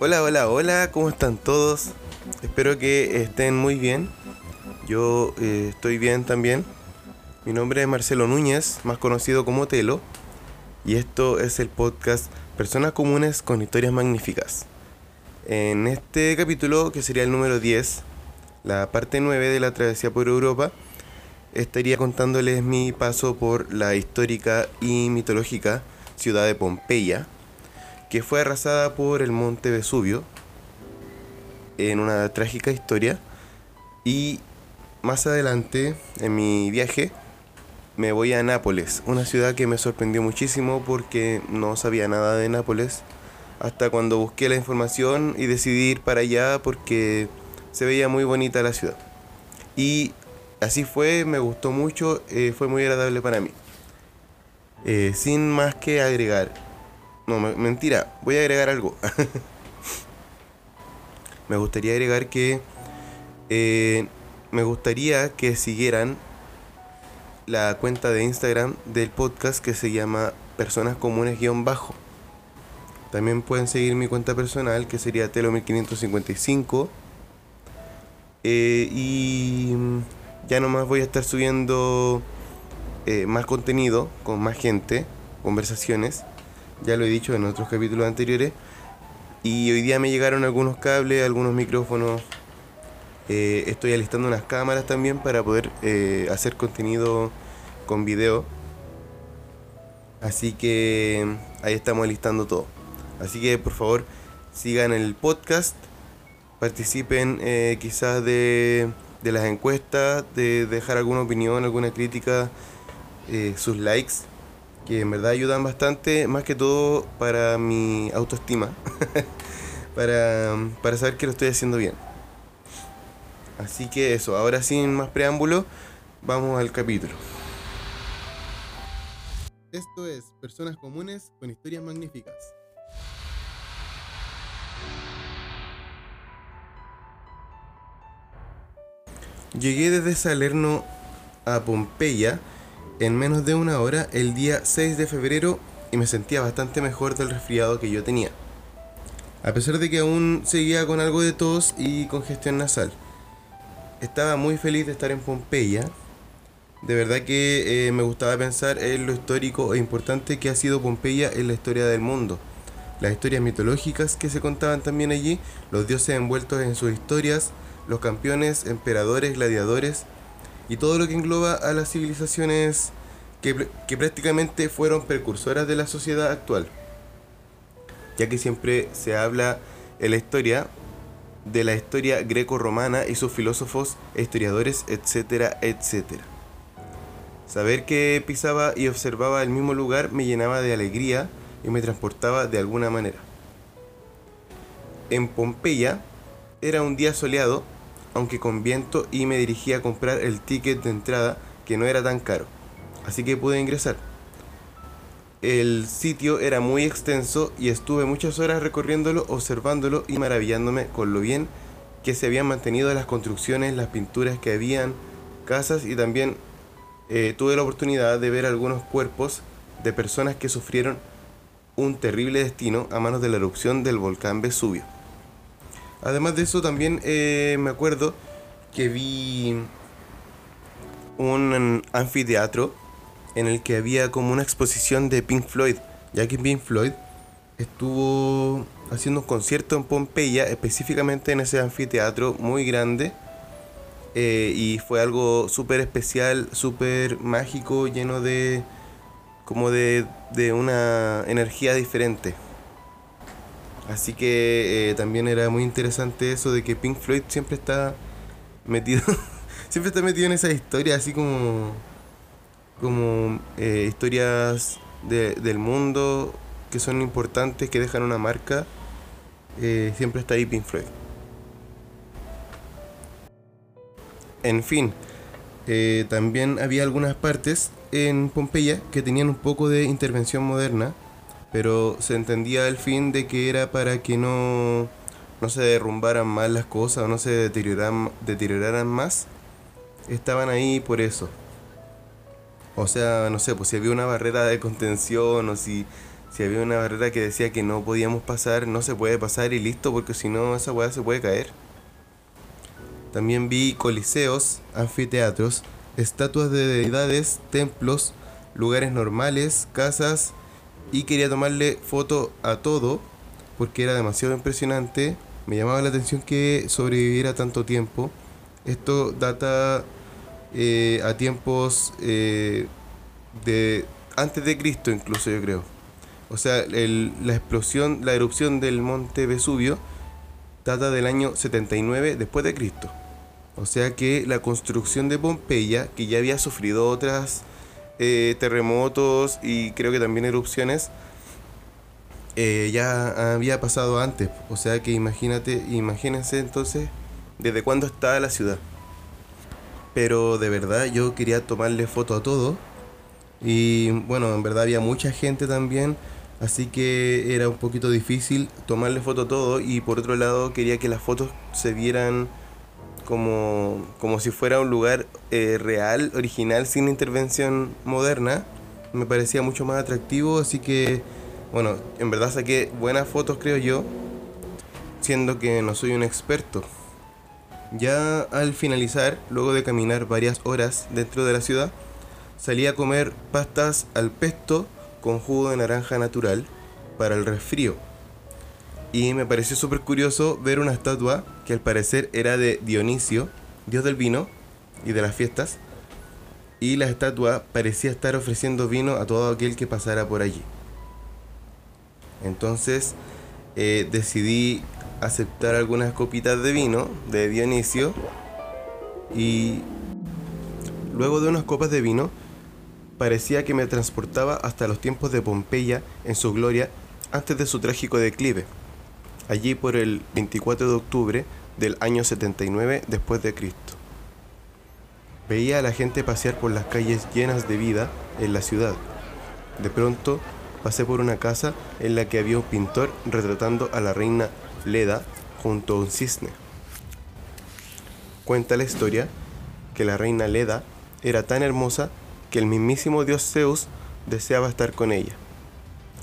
Hola, hola, hola, ¿cómo están todos? Espero que estén muy bien. Yo eh, estoy bien también. Mi nombre es Marcelo Núñez, más conocido como Telo, y esto es el podcast Personas Comunes con Historias Magníficas. En este capítulo, que sería el número 10, la parte 9 de la travesía por Europa, estaría contándoles mi paso por la histórica y mitológica ciudad de Pompeya, que fue arrasada por el monte Vesubio en una trágica historia. Y más adelante, en mi viaje, me voy a Nápoles, una ciudad que me sorprendió muchísimo porque no sabía nada de Nápoles hasta cuando busqué la información y decidí ir para allá porque se veía muy bonita la ciudad. Y así fue, me gustó mucho, eh, fue muy agradable para mí. Eh, sin más que agregar. No, mentira, voy a agregar algo. me gustaría agregar que eh, me gustaría que siguieran la cuenta de Instagram del podcast que se llama Personas Comunes-Bajo. También pueden seguir mi cuenta personal que sería Telo1555 eh, y ya nomás voy a estar subiendo eh, más contenido con más gente, conversaciones. Ya lo he dicho en otros capítulos anteriores. Y hoy día me llegaron algunos cables, algunos micrófonos. Eh, estoy alistando unas cámaras también para poder hacer contenido con video. Así que ahí estamos alistando todo. Así que por favor sigan el podcast participen eh, quizás de, de, las encuestas, de dejar alguna opinión, alguna crítica, eh, sus likes, que en verdad ayudan bastante, más que todo para mi autoestima, para, para saber que lo estoy haciendo bien. Así que eso, ahora sin más preámbulo, vamos al capítulo. Esto es Personas Comunes con Historias Magníficas. Llegué desde Salerno a Pompeya en menos de una hora el día 6 de febrero y me sentía bastante mejor del resfriado que yo tenía. A pesar de que aún seguía con algo de tos y congestión nasal. Estaba muy feliz de estar en Pompeya. De verdad que eh, me gustaba pensar en lo histórico e importante que ha sido Pompeya en la historia del mundo. Las historias mitológicas que se contaban también allí, los dioses envueltos en sus historias, los campeones, emperadores, gladiadores y todo lo que engloba a las civilizaciones que, prácticamente fueron precursoras de la sociedad actual. Ya que siempre se habla en la historia de la historia greco-romana y sus filósofos, historiadores, etcétera, etcétera. Saber que pisaba y observaba el mismo lugar me llenaba de alegría y me transportaba de alguna manera. En Pompeya era un día soleado aunque con viento, y me dirigí a comprar el ticket de entrada, que no era tan caro. Así que pude ingresar. El sitio era muy extenso y estuve muchas horas recorriéndolo, observándolo y maravillándome con lo bien que se habían mantenido las construcciones, las pinturas que habían, casas y también eh, tuve la oportunidad de ver algunos cuerpos de personas que sufrieron un terrible destino a manos de la erupción del volcán Vesubio. Además de eso, también eh, me acuerdo que vi un anfiteatro en el que había como una exposición de Pink Floyd, ya que Pink Floyd estuvo haciendo un concierto en Pompeya, específicamente en ese anfiteatro muy grande. Eh, y fue algo súper especial, súper mágico, lleno de como de, de una energía diferente. Así que eh, también era muy interesante eso de que Pink Floyd siempre está metido, siempre está metido en esas historias, así como, como eh, historias del mundo que son importantes, que dejan una marca. Eh, siempre está ahí Pink Floyd. En fin, también había algunas partes en Pompeya que tenían un poco de intervención moderna pero se entendía el fin de que era para que no, no se derrumbaran más las cosas o no se deterioraran, deterioraran más. estaban ahí por eso. O sea, no sé, pues si había una barrera de contención o si, si había una barrera que decía que no podíamos pasar, no se puede pasar y listo, porque si no esa weá se puede caer. También vi coliseos, anfiteatros, estatuas de deidades, templos, lugares normales, casas y quería tomarle foto a todo porque era demasiado impresionante. Me llamaba la atención que sobreviviera tanto tiempo. Esto data eh, a tiempos eh, de antes de Cristo incluso yo creo. O sea, la explosión, la erupción del monte Vesubio data del año 79 después de Cristo. O sea que la construcción de Pompeya, que ya había sufrido otras eh, terremotos y creo que también erupciones, eh, ya había pasado antes. O sea que imagínate, imagínense entonces desde cuándo está la ciudad. Pero de verdad yo quería tomarle foto a todo. Y bueno, en verdad había mucha gente también. Así que era un poquito difícil tomarle foto a todo. Y por otro lado quería que las fotos se vieran como, como si fuera un lugar eh, real, original, sin intervención moderna. Me parecía mucho más atractivo, así que, bueno, en verdad saqué buenas fotos, creo yo, siendo que no soy un experto. Ya al finalizar, luego de caminar varias horas dentro de la ciudad, salí a comer pastas al pesto con jugo de naranja natural para el resfrío y me pareció súper curioso ver una estatua que al parecer era de Dionisio, dios del vino y de las fiestas. Y la estatua parecía estar ofreciendo vino a todo aquel que pasara por allí. Entonces eh, decidí aceptar algunas copitas de vino de Dionisio y luego de unas copas de vino parecía que me transportaba hasta los tiempos de Pompeya en su gloria antes de su trágico declive allí por el 24 de octubre del año 79 después de Cristo. Veía a la gente pasear por las calles llenas de vida en la ciudad. De pronto pasé por una casa en la que había un pintor retratando a la reina Leda junto a un cisne. Cuenta la historia que la reina Leda era tan hermosa que el mismísimo dios Zeus deseaba estar con ella,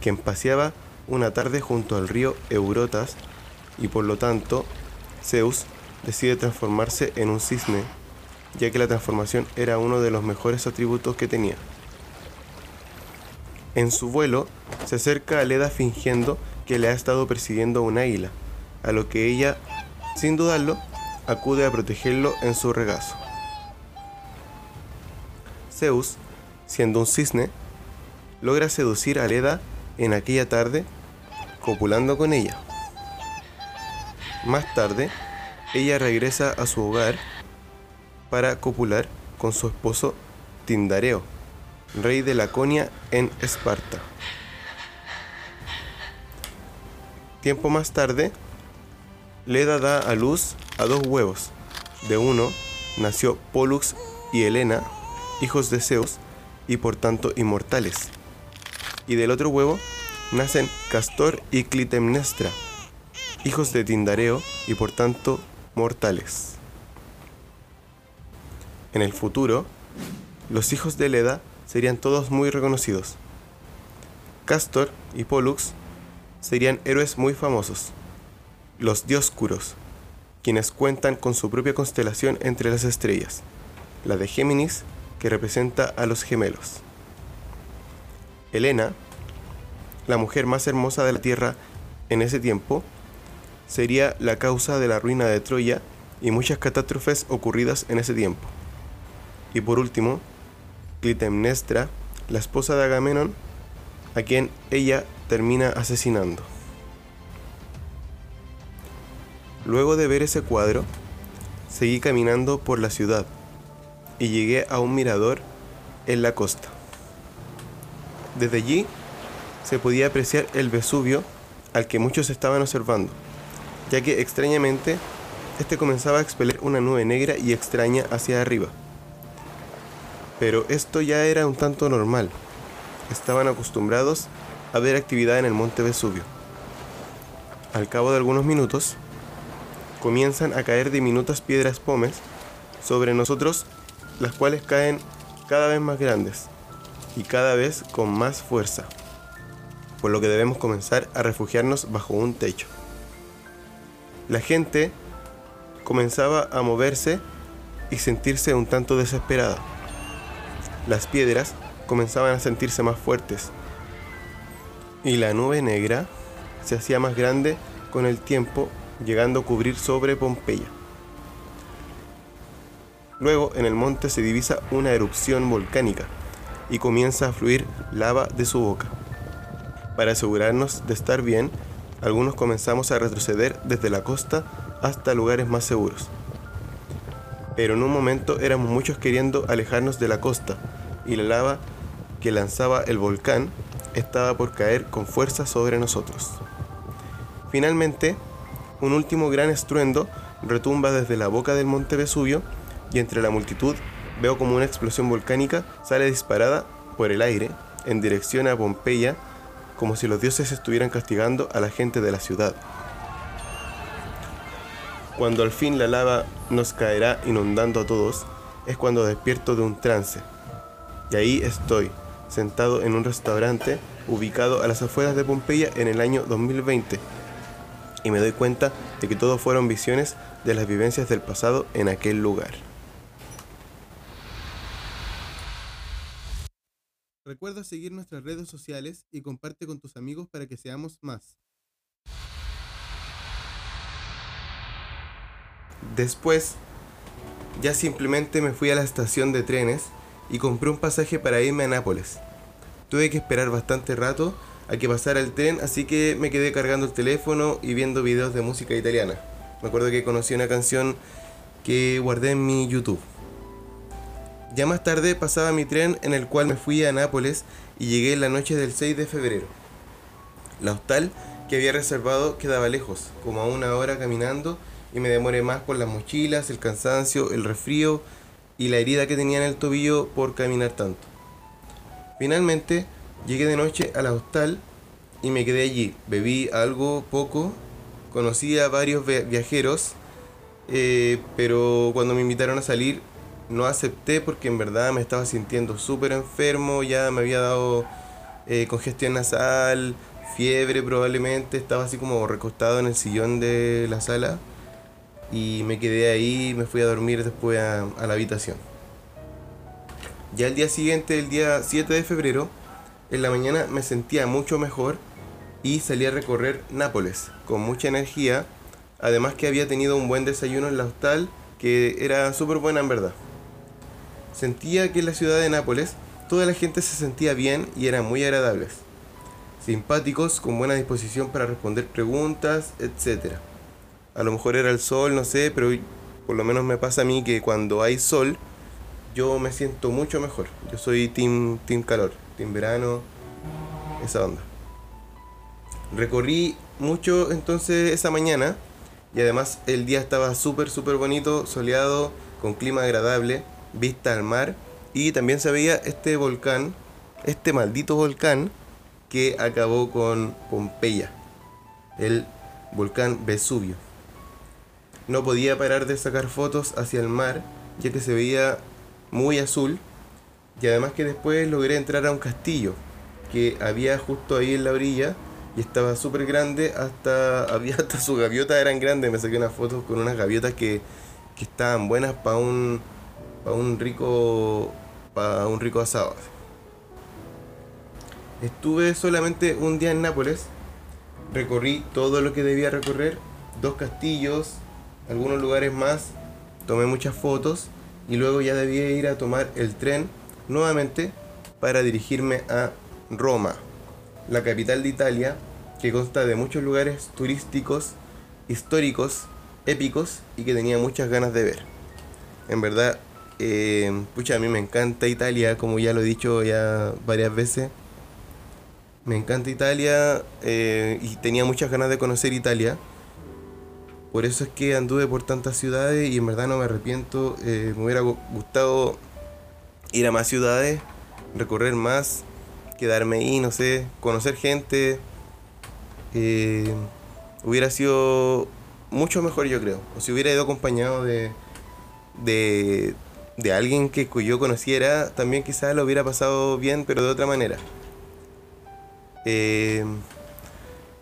quien paseaba una tarde junto al río Eurotas y por lo tanto Zeus decide transformarse en un cisne, ya que la transformación era uno de los mejores atributos que tenía. En su vuelo se acerca a Leda fingiendo que le ha estado persiguiendo un águila, a lo que ella, sin dudarlo, acude a protegerlo en su regazo. Zeus, siendo un cisne, logra seducir a Leda en aquella tarde copulando con ella. Más tarde, ella regresa a su hogar para copular con su esposo Tindareo, rey de Laconia en Esparta. Tiempo más tarde, Leda da a luz a dos huevos. De uno nació Pollux y Helena, hijos de Zeus y por tanto inmortales. Y del otro huevo nacen Castor y Clitemnestra, hijos de Tindareo y por tanto mortales. En el futuro, los hijos de Leda serían todos muy reconocidos. Castor y Pollux serían héroes muy famosos, los Dioscuros, quienes cuentan con su propia constelación entre las estrellas, la de Géminis, que representa a los gemelos. Helena la mujer más hermosa de la tierra en ese tiempo, sería la causa de la ruina de Troya y muchas catástrofes ocurridas en ese tiempo. Y por último, Clitemnestra, la esposa de Agamenón, a quien ella termina asesinando. Luego de ver ese cuadro, seguí caminando por la ciudad y llegué a un mirador en la costa. Desde allí se podía apreciar el Vesubio al que muchos estaban observando, ya que extrañamente este comenzaba a expeler una nube negra y extraña hacia arriba. Pero esto ya era un tanto normal. Estaban acostumbrados a ver actividad en el monte Vesubio. Al cabo de algunos minutos, comienzan a caer diminutas piedras pomes sobre nosotros las cuales caen cada vez más grandes y cada vez con más fuerza, por lo que debemos comenzar a refugiarnos bajo un techo. La gente comenzaba a moverse y sentirse un tanto desesperada. Las piedras comenzaban a sentirse más fuertes y la nube negra se hacía más grande con el tiempo, llegando a cubrir sobre Pompeya. Luego en el monte se divisa una erupción volcánica y comienza a fluir lava de su boca. Para asegurarnos de estar bien, algunos comenzamos a retroceder desde la costa hasta lugares más seguros. Pero en un momento éramos muchos queriendo alejarnos de la costa y la lava que lanzaba el volcán estaba por caer con fuerza sobre nosotros. Finalmente, un último gran estruendo retumba desde la boca del monte Vesubio y entre la multitud veo como una explosión volcánica sale disparada por el aire en dirección a Pompeya como si los dioses estuvieran castigando a la gente de la ciudad. Cuando al fin la lava nos caerá inundando a todos, es cuando despierto de un trance. Y ahí estoy, sentado en un restaurante ubicado a las afueras de Pompeya en el año 2020. Y me doy cuenta de que todo fueron visiones de las vivencias del pasado en aquel lugar. Recuerda seguir nuestras redes sociales y comparte con tus amigos para que seamos más. Después, ya simplemente me fui a la estación de trenes y compré un pasaje para irme a Nápoles. Tuve que esperar bastante rato a que pasara el tren, así que me quedé cargando el teléfono y viendo videos de música italiana. Me acuerdo que conocí una canción que guardé en mi YouTube. Ya más tarde pasaba mi tren en el cual me fui a Nápoles y llegué en la noche del 6 de febrero. La hostal que había reservado quedaba lejos, como a una hora caminando y me demoré más por las mochilas, el cansancio, el resfrío y la herida que tenía en el tobillo por caminar tanto. Finalmente llegué de noche a la hostal y me quedé allí. Bebí algo poco, conocí a varios viajeros, eh, pero cuando me invitaron a salir no acepté porque en verdad me estaba sintiendo súper enfermo, ya me había dado eh, congestión nasal, fiebre probablemente, estaba así como recostado en el sillón de la sala y me quedé ahí, me fui a dormir después a, la habitación. Ya el día siguiente, el día 7 de febrero, en la mañana me sentía mucho mejor y salí a recorrer Nápoles con mucha energía, además que había tenido un buen desayuno en la hostal que era súper buena en verdad. Sentía que en la ciudad de Nápoles toda la gente se sentía bien y eran muy agradables, simpáticos, con buena disposición para responder preguntas, etc. A lo mejor era el sol, no sé, pero por lo menos me pasa a mí que cuando hay sol, yo me siento mucho mejor. Yo soy team, team calor, team verano, esa onda. Recorrí mucho entonces esa mañana y además el día estaba súper, súper bonito, soleado, con clima agradable, vista al mar y también se veía este volcán, este maldito volcán que acabó con Pompeya, el volcán Vesubio. No podía parar de sacar fotos hacia el mar, ya que se veía muy azul. Y además que después logré entrar a un castillo que había justo ahí en la orilla y estaba súper grande, hasta había hasta sus gaviotas eran grandes. Me saqué unas fotos con unas gaviotas que, que estaban buenas para un, para un rico para un rico asado. Estuve solamente un día en Nápoles, recorrí todo lo que debía recorrer, dos castillos, algunos lugares más, tomé muchas fotos y luego ya debía ir a tomar el tren nuevamente para dirigirme a Roma, la capital de Italia, que consta de muchos lugares turísticos, históricos, épicos y que tenía muchas ganas de ver. En verdad, eh, pucha, a mí me encanta Italia, como ya lo he dicho ya varias veces. Me encanta Italia eh, y tenía muchas ganas de conocer Italia. Por eso es que anduve por tantas ciudades y en verdad no me arrepiento. Eh, me hubiera gustado ir a más ciudades, recorrer más, quedarme ahí, no sé, conocer gente. Hubiera sido mucho mejor yo creo. O si hubiera ido acompañado de, de, de alguien que yo conociera, también quizás lo hubiera pasado bien, pero de otra manera. Eh,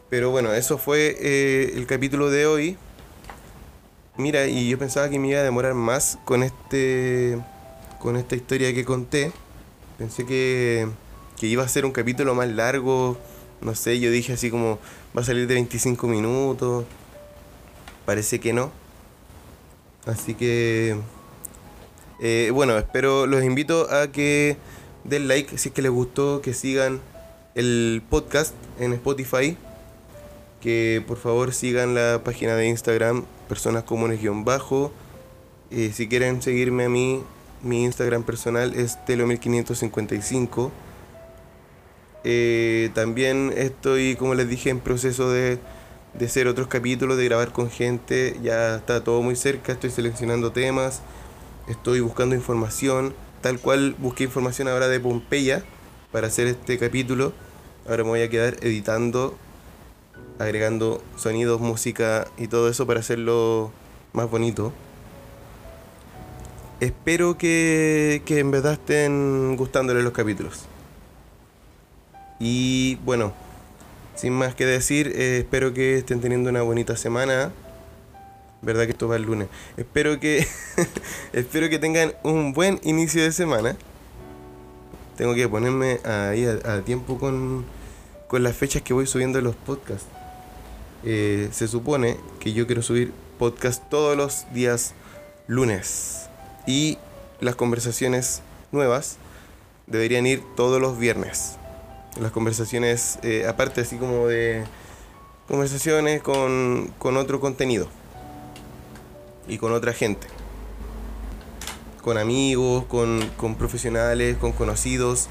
pero bueno, eso fue eh, el capítulo de hoy. Mira, y yo pensaba que me iba a demorar más con este con esta historia que conté. Pensé que, que iba a ser un capítulo más largo. No sé, yo dije así como va a salir de 25 minutos. Parece que no. Así que eh, bueno, espero, los invito a que den like si es que les gustó, que sigan el podcast en Spotify, que por favor sigan la página de Instagram, personas comunes-bajo. Eh, si quieren seguirme a mí, mi Instagram personal es telo1555. Eh, también estoy, como les dije, en proceso de, de hacer otros capítulos, de grabar con gente. Ya está todo muy cerca, estoy seleccionando temas estoy buscando información, tal cual busqué información ahora de Pompeya para hacer este capítulo. Ahora me voy a quedar editando, agregando sonidos, música y todo eso para hacerlo más bonito. Espero que, que en verdad estén gustándole los capítulos. Y bueno, sin más que decir, eh, espero que estén teniendo una bonita semana verdad que esto va el lunes. Espero que espero que tengan un buen inicio de semana. Tengo que ponerme ahí a, tiempo con, con, las fechas que voy subiendo los podcasts. Eh, se supone que yo quiero subir podcast todos los días lunes. Y las conversaciones nuevas deberían ir todos los viernes. Las conversaciones, eh, aparte así como de conversaciones con, con otro contenido y con otra gente. Con amigos, con, con profesionales, con conocidos.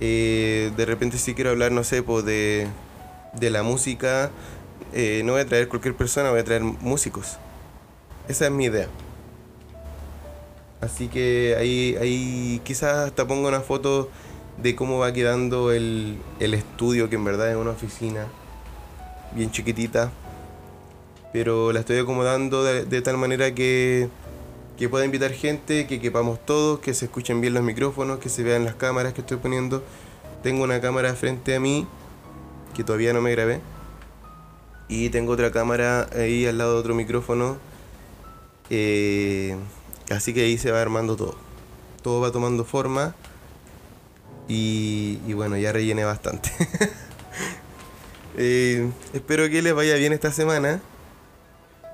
Eh, de repente si quiero hablar, no sé, de, de la música, eh, no voy a traer cualquier persona, voy a traer músicos. Esa es mi idea. Así que ahí, ahí quizás hasta pongo una foto de cómo va quedando el, el estudio, que en verdad es una oficina bien chiquitita pero la estoy acomodando de, tal manera que, que, pueda invitar gente, que quepamos todos, que se escuchen bien los micrófonos, que se vean las cámaras que estoy poniendo. Tengo una cámara frente a mí, que todavía no me grabé, y tengo otra cámara ahí al lado de otro micrófono, eh, así que ahí se va armando todo. Todo va tomando forma y, bueno, ya rellené bastante. Eh, espero que les vaya bien esta semana.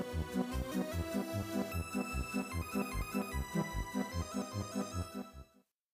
Thank you.